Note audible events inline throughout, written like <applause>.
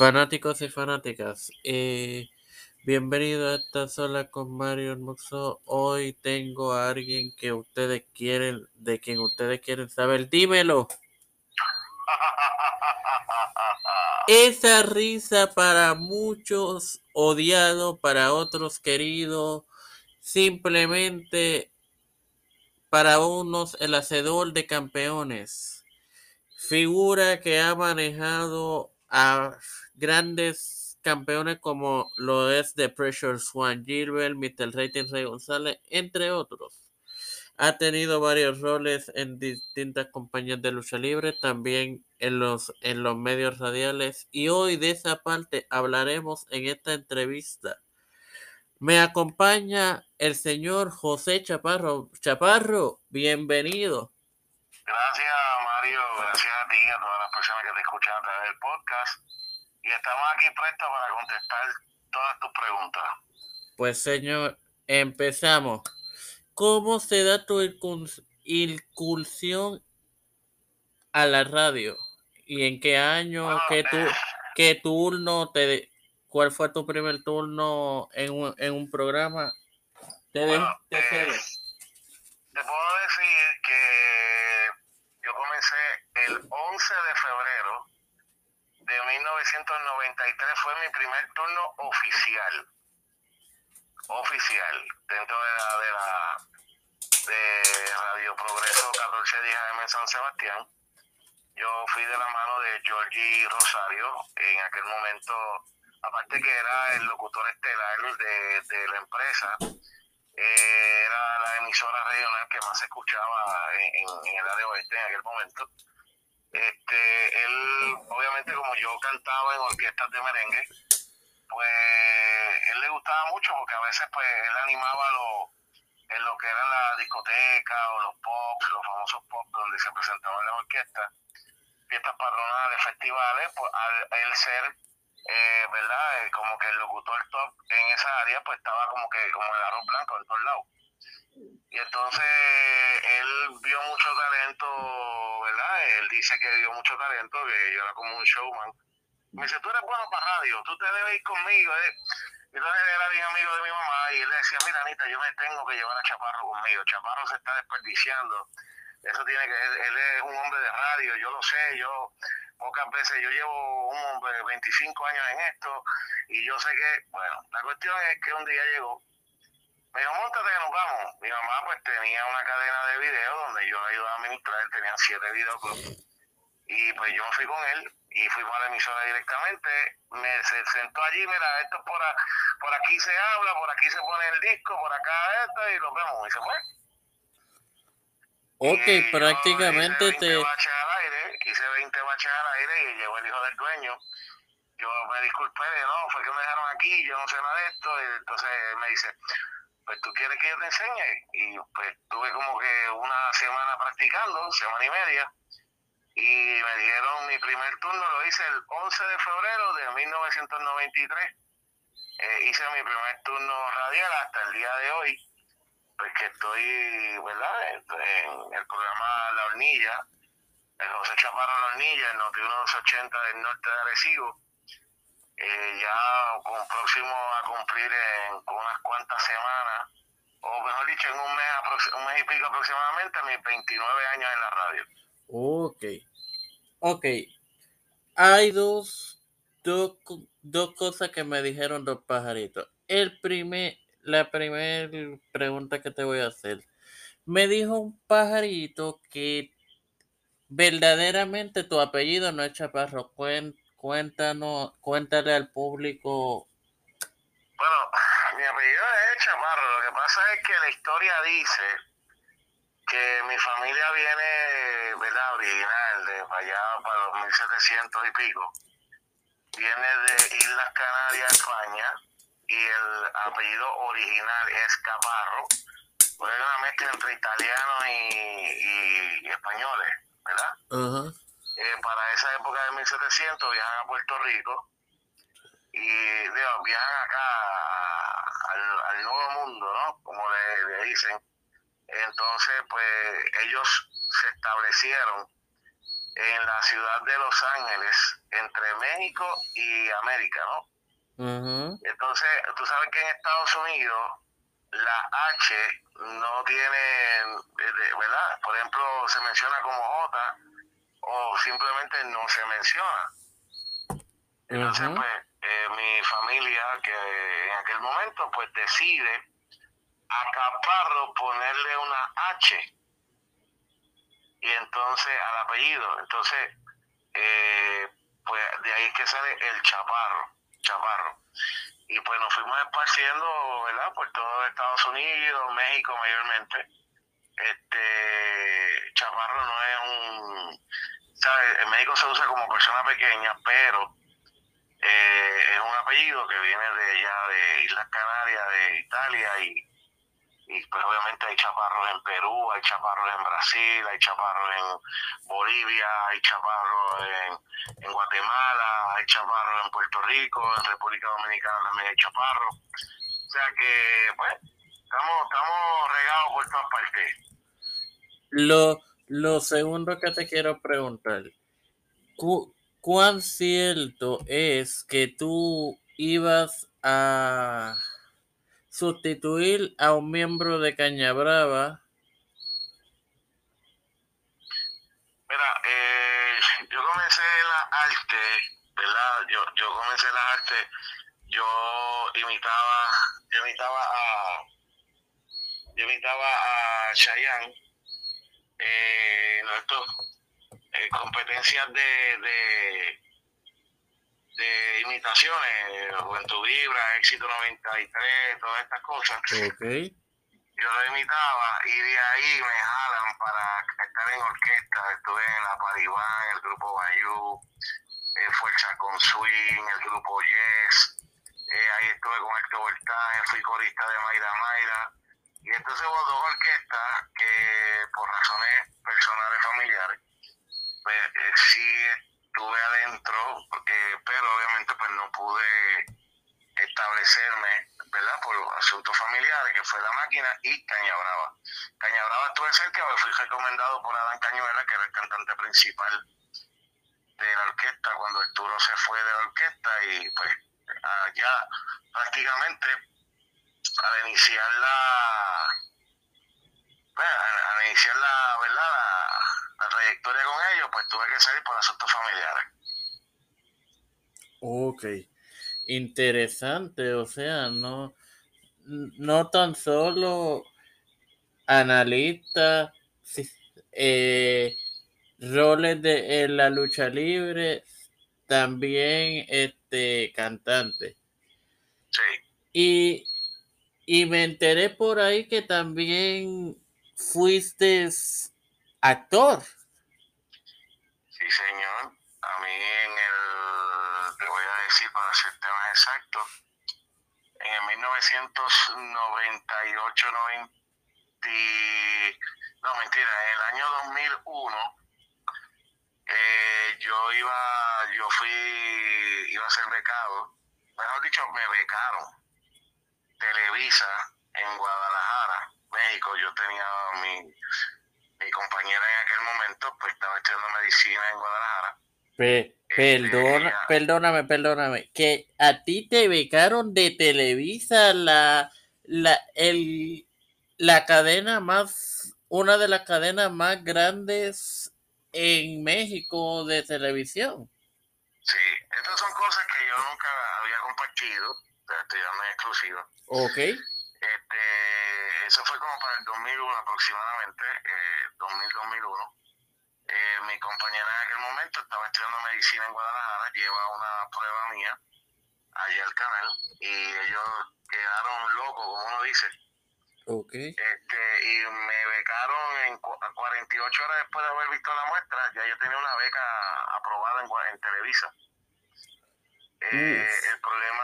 Fanáticos y fanáticas, eh, bienvenido a esta sola con Mario Hermoso. Hoy tengo a alguien que ustedes quieren, de quien ustedes quieren saber. Dímelo. Esa risa para muchos odiado, para otros querido, simplemente para unos el hacedor de campeones. Figura que ha manejado a grandes campeones como lo es The Pressure Swan Gilbert, Mr. Rating Rey González, entre otros. Ha tenido varios roles en distintas compañías de lucha libre, también en los, en los medios radiales. Y hoy de esa parte hablaremos en esta entrevista. Me acompaña el señor José Chaparro. Chaparro, bienvenido. Gracias, Mario. Gracias a ti y a todas las personas que te escuchan a través del podcast. Y estamos aquí prestos para contestar todas tus preguntas. Pues, señor, empezamos. ¿Cómo se da tu incursión a la radio? ¿Y en qué año? Bueno, ¿Qué, tu, eh, qué turno? Te, ¿Cuál fue tu primer turno en un, en un programa? Te bueno, te eh, te puedo decir que yo comencé el 11 de febrero de 1993. Fue mi primer turno oficial. Oficial. Dentro de la, de la de Radio Progreso 1410 AM en San Sebastián. Yo fui de la mano de Georgie Rosario, en aquel momento, aparte que era el locutor estelar de, de la empresa, eh, era la emisora regional que más se escuchaba en, el área oeste en aquel momento. Este, él, obviamente, como yo cantaba en orquestas de merengue, pues él le gustaba mucho porque a veces pues él animaba lo, en lo que era la discoteca o los pop, los famosos pop donde se presentaban las orquestas, fiestas patronales, festivales, pues al él ser, eh, ¿verdad? Eh, como que el locutor top en esa área, pues estaba como que como el arroz blanco en todos lados. Y entonces él vio mucho talento. Él dice que vio mucho talento, que yo era como un showman. Me dice, tú eres bueno para radio, tú te debes ir conmigo. ¿eh? Entonces él era bien amigo de mi mamá y él le decía, mira Anita, yo me tengo que llevar a Chaparro conmigo. Chaparro se está desperdiciando. Eso tiene que, él, él es un hombre de radio, yo lo sé, yo pocas veces, yo llevo un hombre 25 años en esto y yo sé que, bueno, la cuestión es que un día llegó me dijo, montate que nos vamos. Mi mamá pues tenía una cadena de video donde yo ayudaba a administrar, tenían siete videoclips. Y pues yo me fui con él y fuimos a la emisora directamente. Me se sentó allí, mira, esto por, a- por aquí se habla, por aquí se pone el disco, por acá esto y lo vemos. Y se fue. Ok, Y yo prácticamente hice 20 te... baches al aire, hice 20 baches al aire y llegó el hijo del dueño. Yo me disculpé, no, fue que me dejaron aquí, yo no sé nada de esto. Y entonces me dice, pues tú quieres que yo te enseñe. Y pues tuve como que una semana practicando, semana y media. Y me dieron mi primer turno, lo hice el 11 de febrero de 1993. Eh, hice mi primer turno radial hasta el día de hoy pues que estoy, ¿verdad? En, en el programa La Hornilla, el José Chaparro La Hornilla, el Noti 1280 del norte de Arecibo. Eh, ya con próximo a cumplir en unas cuantas semanas, o mejor dicho, en un mes, un mes y pico aproximadamente, mis 29 años en la radio. Ok. Ok. Hay dos, dos, dos cosas que me dijeron los pajaritos. El primer, la primera pregunta que te voy a hacer. Me dijo un pajarito que verdaderamente tu apellido no es Chaparro. Cuéntanos, cuéntale al público. Bueno, <sighs> mi apellido es Chaparro, lo que pasa es que la historia dice que mi familia viene, ¿verdad? Original, de allá, para los 1700 y pico. Viene de Islas Canarias, España, y el apellido original es Caparro. Pues es una mezcla entre italianos y, y- y españoles, ¿verdad? Ajá. Eh, para esa época de 1700 viajan a Puerto Rico y viajan acá al, al nuevo mundo, ¿no? Como le, le dicen. Entonces, pues ellos se establecieron en la ciudad de Los Ángeles, entre México y América, ¿no? Entonces, tú sabes que en Estados Unidos la H no tiene, ¿verdad? Por ejemplo, se menciona como J o simplemente no se menciona. Entonces, pues, eh, mi familia, que en aquel momento, pues decide a Caparro ponerle una H y entonces al apellido. Entonces, eh, pues de ahí es que sale el Chaparro, Chaparro. Y pues nos fuimos esparciendo, ¿verdad? Por todo Estados Unidos, México mayormente. Este, Chaparro no es un, ¿sabes? En México se usa como persona pequeña, pero eh, es un apellido que viene de allá de Islas Canarias, de Italia y y pues obviamente hay chaparros en Perú, hay chaparros en Brasil, hay chaparros en Bolivia, hay chaparros en, en Guatemala, hay chaparros en Puerto Rico, en República Dominicana también hay chaparros. O sea que, pues, estamos, estamos regados por todas partes. Lo, lo segundo que te quiero preguntar, ¿cuán cierto es que tú ibas a sustituir a un miembro de Caña Brava. Mira, eh, yo comencé la arte, ¿verdad? Yo, yo comencé la arte, yo imitaba, imitaba a, yo imitaba a Chayanne, eh, eh, competencias de, de de imitaciones, Juventud Vibra, Éxito 93, todas estas cosas. Yo lo imitaba y de ahí me jalan para estar en orquesta. Estuve en la Paribán, el grupo Bayou, eh, Fuerza con Swing, el grupo Yes. Eh, ahí estuve con Héctor Voltaje, fui corista de Mayra Mayra. Y entonces hubo dos orquestas que por razones personales familiares, pues eh, sí estuve adentro, porque, pero obviamente pues no pude establecerme, ¿verdad? Por asuntos familiares, que fue la máquina y Caña Brava. Caña Brava estuve cerca, fui recomendado por Adán Cañuela, que era el cantante principal de la orquesta, cuando Arturo se fue de la orquesta y pues allá prácticamente al iniciar la pues, al iniciar la verdad la trayectoria con ellos, pues tuve que salir por asuntos familiares. Ok, interesante, o sea, no, no tan solo analista, eh, roles de en la lucha libre, también este cantante. Sí. Y, y me enteré por ahí que también fuiste actor. Sí, señor. A mí en el, te voy a decir para ser temas exactos, en el 1998, 90, no mentira, en el año 2001, eh, yo iba, yo fui, iba a ser becado, mejor dicho, me becaron. Televisa en Guadalajara, México, yo tenía mi mi compañera en aquel momento pues estaba estudiando medicina en Guadalajara. Este, perdóname, perdóname, que a ti te becaron de Televisa la, la, el, la cadena más, una de las cadenas más grandes en México de televisión. Sí, estas son cosas que yo nunca había compartido, estudiando en exclusiva. Ok. Este, eso fue como para el 2001 aproximadamente, eh, 2000-2001. Eh, mi compañera en aquel momento estaba estudiando medicina en Guadalajara, lleva una prueba mía allá al canal y ellos quedaron locos, como uno dice. Okay. Este, y me becaron en 48 horas después de haber visto la muestra, ya yo tenía una beca aprobada en, en Televisa. Eh, el problema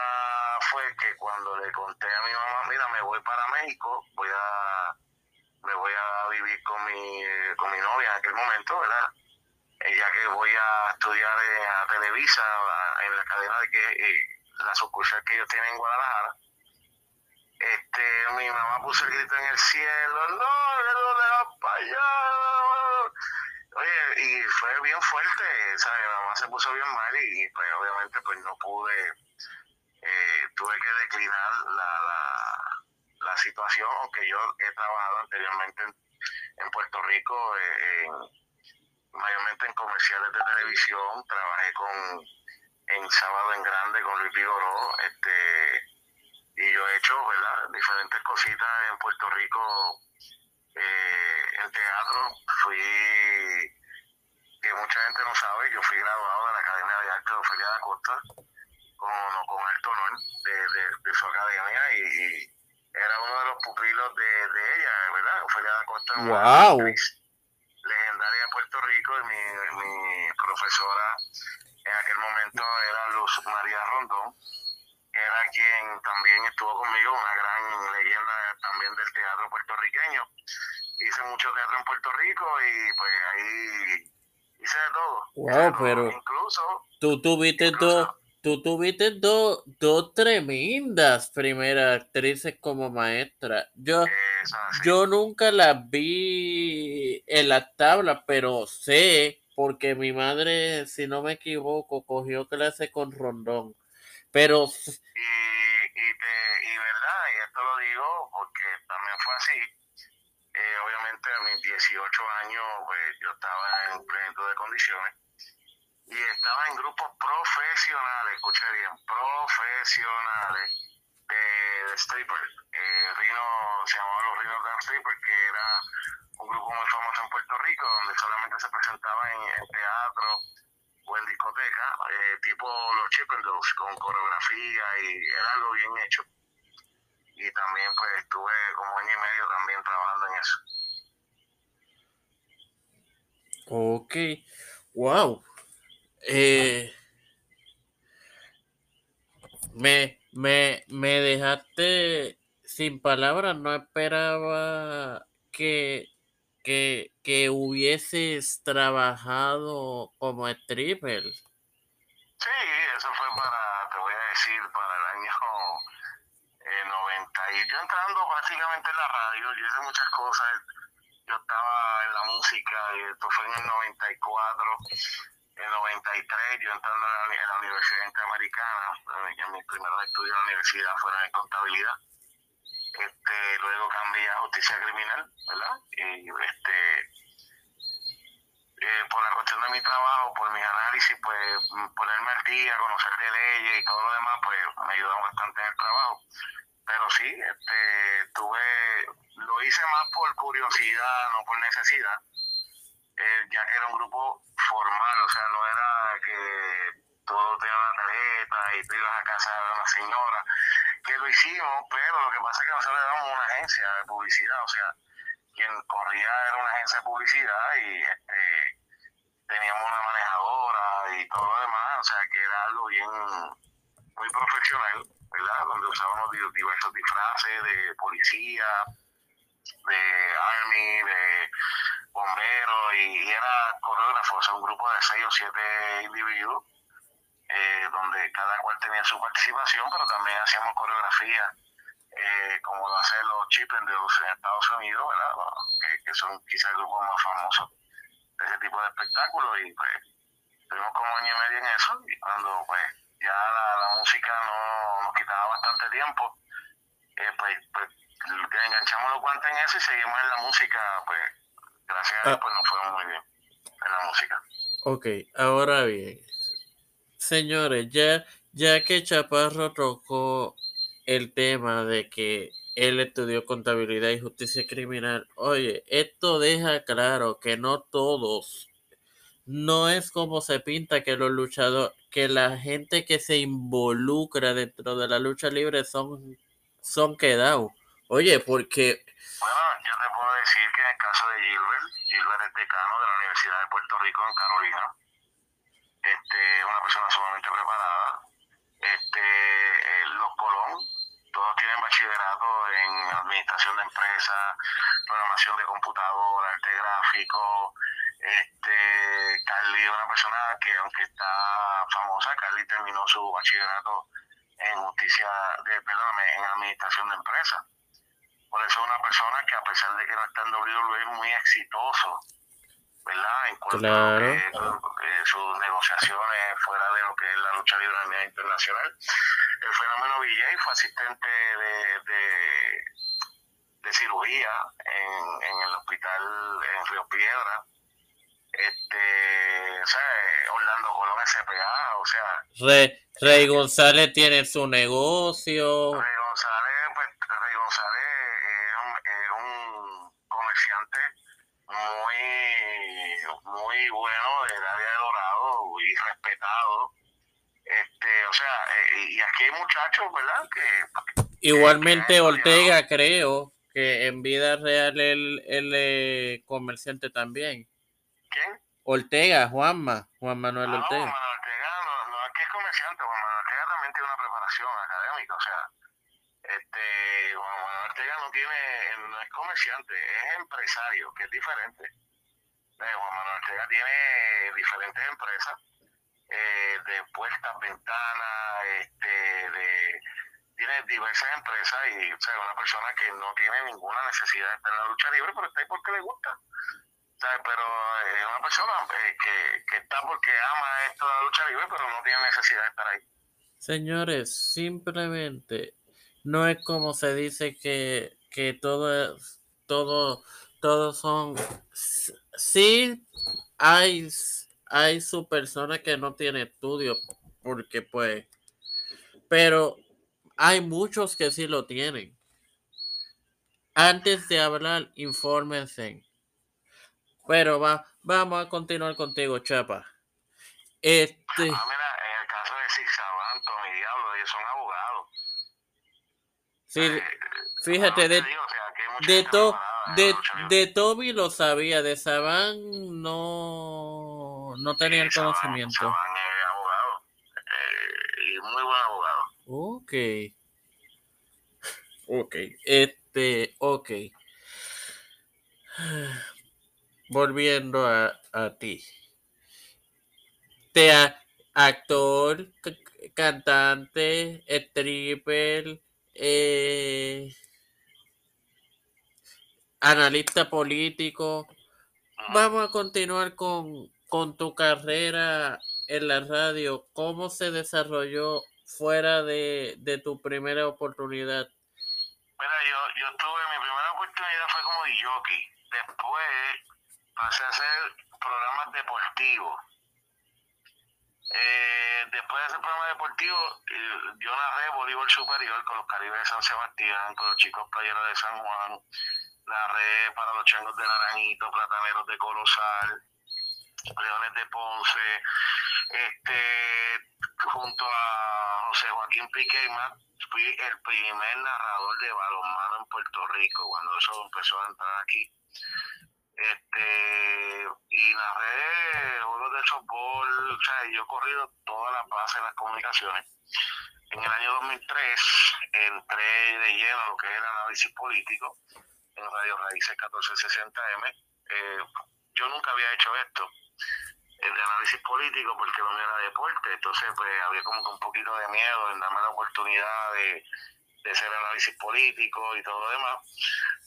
cuando le conté a mi mamá, mira, me voy para México, voy a me voy a vivir con mi, con mi novia en aquel momento, ¿verdad? Ella que voy a estudiar a Televisa, en la cadena de que eh, la sucursal que ellos tienen en Guadalajara. Este, mi mamá puso el grito en el cielo, no, no le vas para allá. Oye, y fue bien fuerte, ¿sabes? Mi mamá se puso bien mal y, pues obviamente pues no pude, eh, tuve que declinar la, la, la, situación, aunque yo he trabajado anteriormente en, Puerto Rico, eh, mayormente en comerciales de televisión, trabajé con en Sábado en Grande con Luis Vigoró, este, y yo he hecho, ¿verdad? Diferentes cositas en Puerto Rico eh, en teatro. Fui, que mucha gente no sabe, yo fui graduado de la Academia de Arte de Ofelia da Costa con, con honor de, su academia y, era uno de los pupilos de, ella, ¿verdad? Ofelia da Costa. ¡Wow! legendaria de Puerto Rico y mi, mi profesora en aquel momento era Luz María Rondón era quien también estuvo conmigo, una gran leyenda también del teatro puertorriqueño. Hice mucho teatro en Puerto Rico y pues ahí hice de todo. Wow, pero, incluso tú tuviste dos tú tuviste dos dos tremendas primeras actrices como maestra. Yo, yo nunca las vi en las tablas, pero sé, porque mi madre, si no me equivoco, cogió clase con Rondón. Pero... Y, y, y verdad, y esto lo digo porque también fue así. Eh, obviamente a mis 18 años pues, yo estaba en plenitud de condiciones y estaba en grupos profesionales, escuché bien, profesionales de, stripper. Eh, Rino, se llamaba los Rino Dance Stripper, que era un grupo muy famoso en Puerto Rico, donde solamente se presentaba en, en teatro o en discoteca, eh, tipo los Chippendales, con coreografía y era algo bien hecho. Y también pues estuve como año y medio también trabajando en eso. Ok, wow. Eh, me, me, me dejaste sin palabras, no esperaba que que, que hubieses trabajado como stripper. Sí, eso fue para, te voy a decir, para el año eh, 90. Y yo entrando prácticamente en la radio, yo hice muchas cosas. Yo estaba en la música, y esto fue en el 94. En el 93 yo entrando en la, Universidad Interamericana, en mi primer estudio en la universidad fuera de contabilidad este, luego cambié a justicia criminal, ¿verdad? Y este, eh, por la cuestión de mi trabajo, por mis análisis, pues ponerme al día, conocer de leyes y todo lo demás, pues me ayudó bastante en el trabajo. Pero sí, este, tuve, lo hice más por curiosidad, no por necesidad, eh, ya que era un grupo formal, o sea, no era que todo tenía una tarjeta y tú ibas a casa de una señora que lo hicimos, pero lo que pasa es que nosotros éramos una agencia de publicidad, o sea, quien corría era una agencia de publicidad y este, teníamos una manejadora y todo lo demás, o sea, que era algo bien, muy profesional, ¿verdad? Donde usábamos diversos disfraces de policía, de army, de bomberos, y, era coreógrafo, o un grupo de seis o siete individuos eh, donde cada cual tenía su participación, pero también hacíamos coreografía, eh, como lo hacen los Chippendales en Estados Unidos, ¿verdad? Que, son quizás el grupo más famoso de ese tipo de espectáculos, y pues tuvimos como año y medio en eso, y cuando pues ya la, música no, nos quitaba bastante tiempo, eh, pues, pues enganchamos los guantes en eso y seguimos en la música, pues gracias a Dios ah. pues nos fue muy bien en la música. Ok, ahora bien, Señores, ya, ya que Chaparro tocó el tema de que él estudió contabilidad y justicia criminal, oye, esto deja claro que no todos, no es como se pinta que los luchadores, que la gente que se involucra dentro de la lucha libre son, son quedados. Oye, porque... Bueno, yo te puedo decir que en el caso de Gilbert, Gilbert es decano de la Universidad de Puerto Rico en Carolina este, una persona sumamente preparada. Este, eh, los Colón, todos tienen bachillerato en administración de empresas, programación de computadora, arte gráfico. Este, Carly, una persona que aunque está famosa, Carly terminó su bachillerato en justicia, de, perdóname, en administración de empresas. Por eso es una persona que a pesar de que no está en WWE es muy exitoso ¿verdad? En cuanto Claro. a que, eh, sus negociaciones fuera de lo que es la lucha libre a nivel internacional. El fenómeno VJ fue asistente de, de, de cirugía en, en el hospital en Río Piedra. Este, o sea, eh, Orlando Colón SPA, o sea, Rey, Rey González tiene su negocio. Rey González, pues, Rey González es un, es un comerciante muy, muy bueno del área de Dorado y respetado. Este, o sea, eh, y aquí hay muchachos, ¿verdad? Que Igualmente Ortega creo que en vida real él es comerciante también. ¿quién? Ortega, Juanma, Juan Manuel Ah, no, Juan Ortega. Manuel Ortega no, no es que es comerciante, Juan Manuel Ortega también tiene una preparación académica, o sea, este, Juan Manuel Ortega no tiene, no es comerciante, es empresario, que es diferente. Eh, Juan Manuel Ortega tiene diferentes empresas, eh, de puertas, ventanas, este, de, tiene diversas empresas y o una persona que no tiene ninguna necesidad de estar en la lucha libre, pero está ahí porque le gusta. ¿sabes? Pero es una persona eh, que, que está porque ama esto de la lucha libre, pero no tiene necesidad de estar ahí. Señores, simplemente no es como se dice que, que todo es, todo, todos son, sí hay, hay su persona que no tiene estudio, porque pues, pero hay muchos que sí lo tienen. Antes de hablar, infórmense. Pero va, vamos a continuar contigo, Chapa. Este, Ah, mira, en el caso de Tommy Diablo, ellos son abogados. sí, Eh, fíjate, de, digo, o sea, de, to, de, de Toby lo sabía, de Saban no, no tenía el Saban- conocimiento. Saban es abogado, eh, y muy buen abogado. Ok. Ok. Este, ok. Volviendo a, a ti. Te a- actor, c- cantante, stripper, eh, analista político. Vamos a continuar con, con tu carrera en la radio. ¿Cómo se desarrolló fuera de, de tu primera oportunidad? Mira, yo, yo tuve, mi primera oportunidad fue como jockey. Después pasé a hacer programas deportivos. Eh, después de hacer programas deportivos, eh, yo narré voleibol superior con los Caribes de San Sebastián, con los chicos playeros de San Juan. Narré para los changos de Naranjito, plataneros de Colosal, leones de Ponce. Este, junto a José Joaquín Piquema, fui el primer narrador de balonmano en Puerto Rico cuando eso empezó a entrar aquí. Este, y narré juegos de softball, o sea, yo he corrido todas las bases de las comunicaciones. En el año 2003 entré de lleno lo que es el análisis político en Radio Raíces 1460M. Eh, yo nunca había hecho esto de análisis político porque no era deporte, entonces pues había como que un poquito de miedo en darme la oportunidad de, de hacer análisis político y todo lo demás.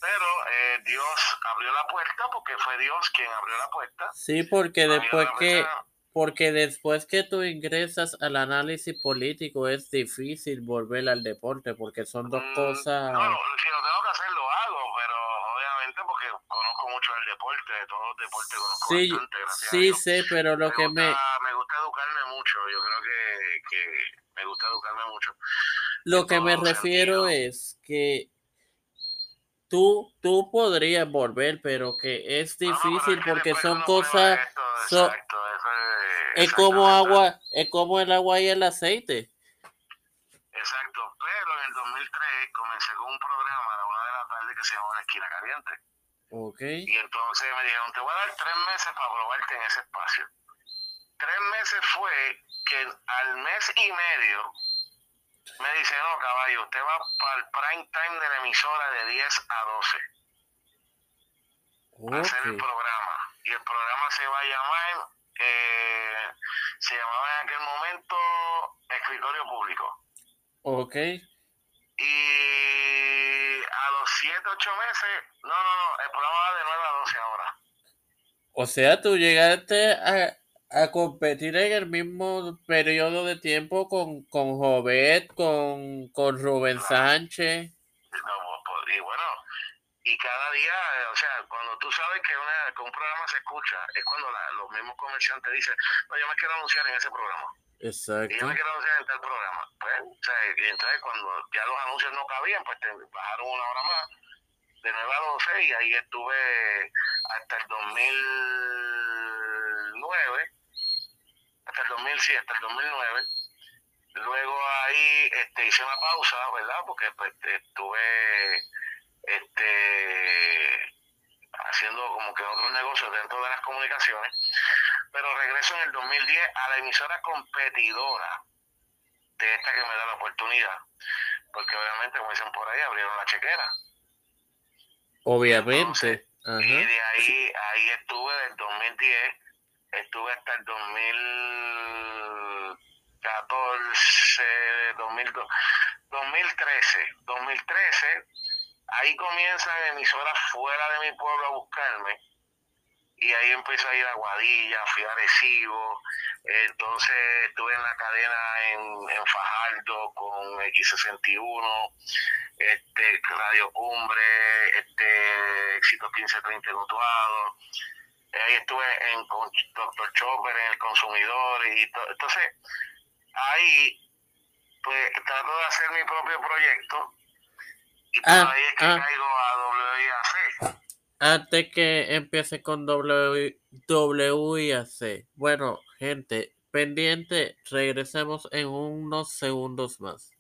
Pero eh, Dios abrió la puerta porque fue Dios quien abrió la puerta. Sí, porque Abrió después que, porque después que tú ingresas al análisis político es difícil volver al deporte porque son dos Mm, cosas. No, lo- si lo tengo que hacer lo hago, pero obviamente porque conozco mucho el deporte, de todos los deportes conozco Sí, bastante, gracias sí sé, pero lo me que gusta, me, me gusta educarme mucho, yo creo que, que me gusta educarme mucho. lo que me refiero sentido. es que tú, tú podrías volver, pero que es No, no, difícil es que porque son cosas, esto, so- exacto, eso es, es como agua, es como el agua y el aceite. Exacto, pero en el 2003 comencé con un programa a la una de la tarde que se llamaba La Esquina Caliente. Ok. Y entonces me dijeron, te voy a dar tres meses para probarte en ese espacio. Tres meses fue que al mes y medio me dice, no, caballo, usted va para el prime time de la emisora de 10 a 12 a hacer el programa. Y el programa se va a llamar, eh, se llamaba en aquel momento Escritorio Público. Ok. Y 7, 8 meses, no, no, no, el programa va de 9 a 12 ahora. O sea, tú llegaste a, a competir en el mismo periodo de tiempo con, con Jovet, con, con Rubén Sánchez. No, pues, y bueno, y cada día, o sea, cuando tú sabes que, una, que un programa se escucha, es cuando la, los mismos comerciantes dicen, no, yo me quiero anunciar en ese programa. Exacto. Y yo me quiero anunciar en tal programa. Pues, o sea, y entonces cuando ya los anuncios no cabían, pues te bajaron una hora más, de 9 a 12, y ahí estuve hasta el 2009, hasta el 2000, sí, hasta el 2009. Luego ahí este, hice una pausa, ¿verdad? Porque pues, estuve este, haciendo como que otros negocios dentro de las comunicaciones, pero regreso en el 2010 a la emisora competidora de esta que me da la oportunidad, porque obviamente, como dicen por ahí, abrieron la chequera. Obviamente. Ajá. Y de ahí, ahí estuve del 2010, estuve hasta el 2014, 2002, 2013, 2013 ahí comienzan emisoras fuera de mi pueblo a buscarme y ahí empecé a ir a Guadilla, fui a Recibo, entonces estuve en la cadena en, en Fajardo con X61, este, Radio Cumbre, este, Éxito 1530 en Utuado, ahí estuve en con Dr. Chopper en El Consumidor y entonces ahí pues trato de hacer mi propio proyecto y por Ah, ahí es que ah. caigo a WIAC. Antes que empiece con W, WIAC. Bueno, gente, pendiente, regresemos en unos segundos más.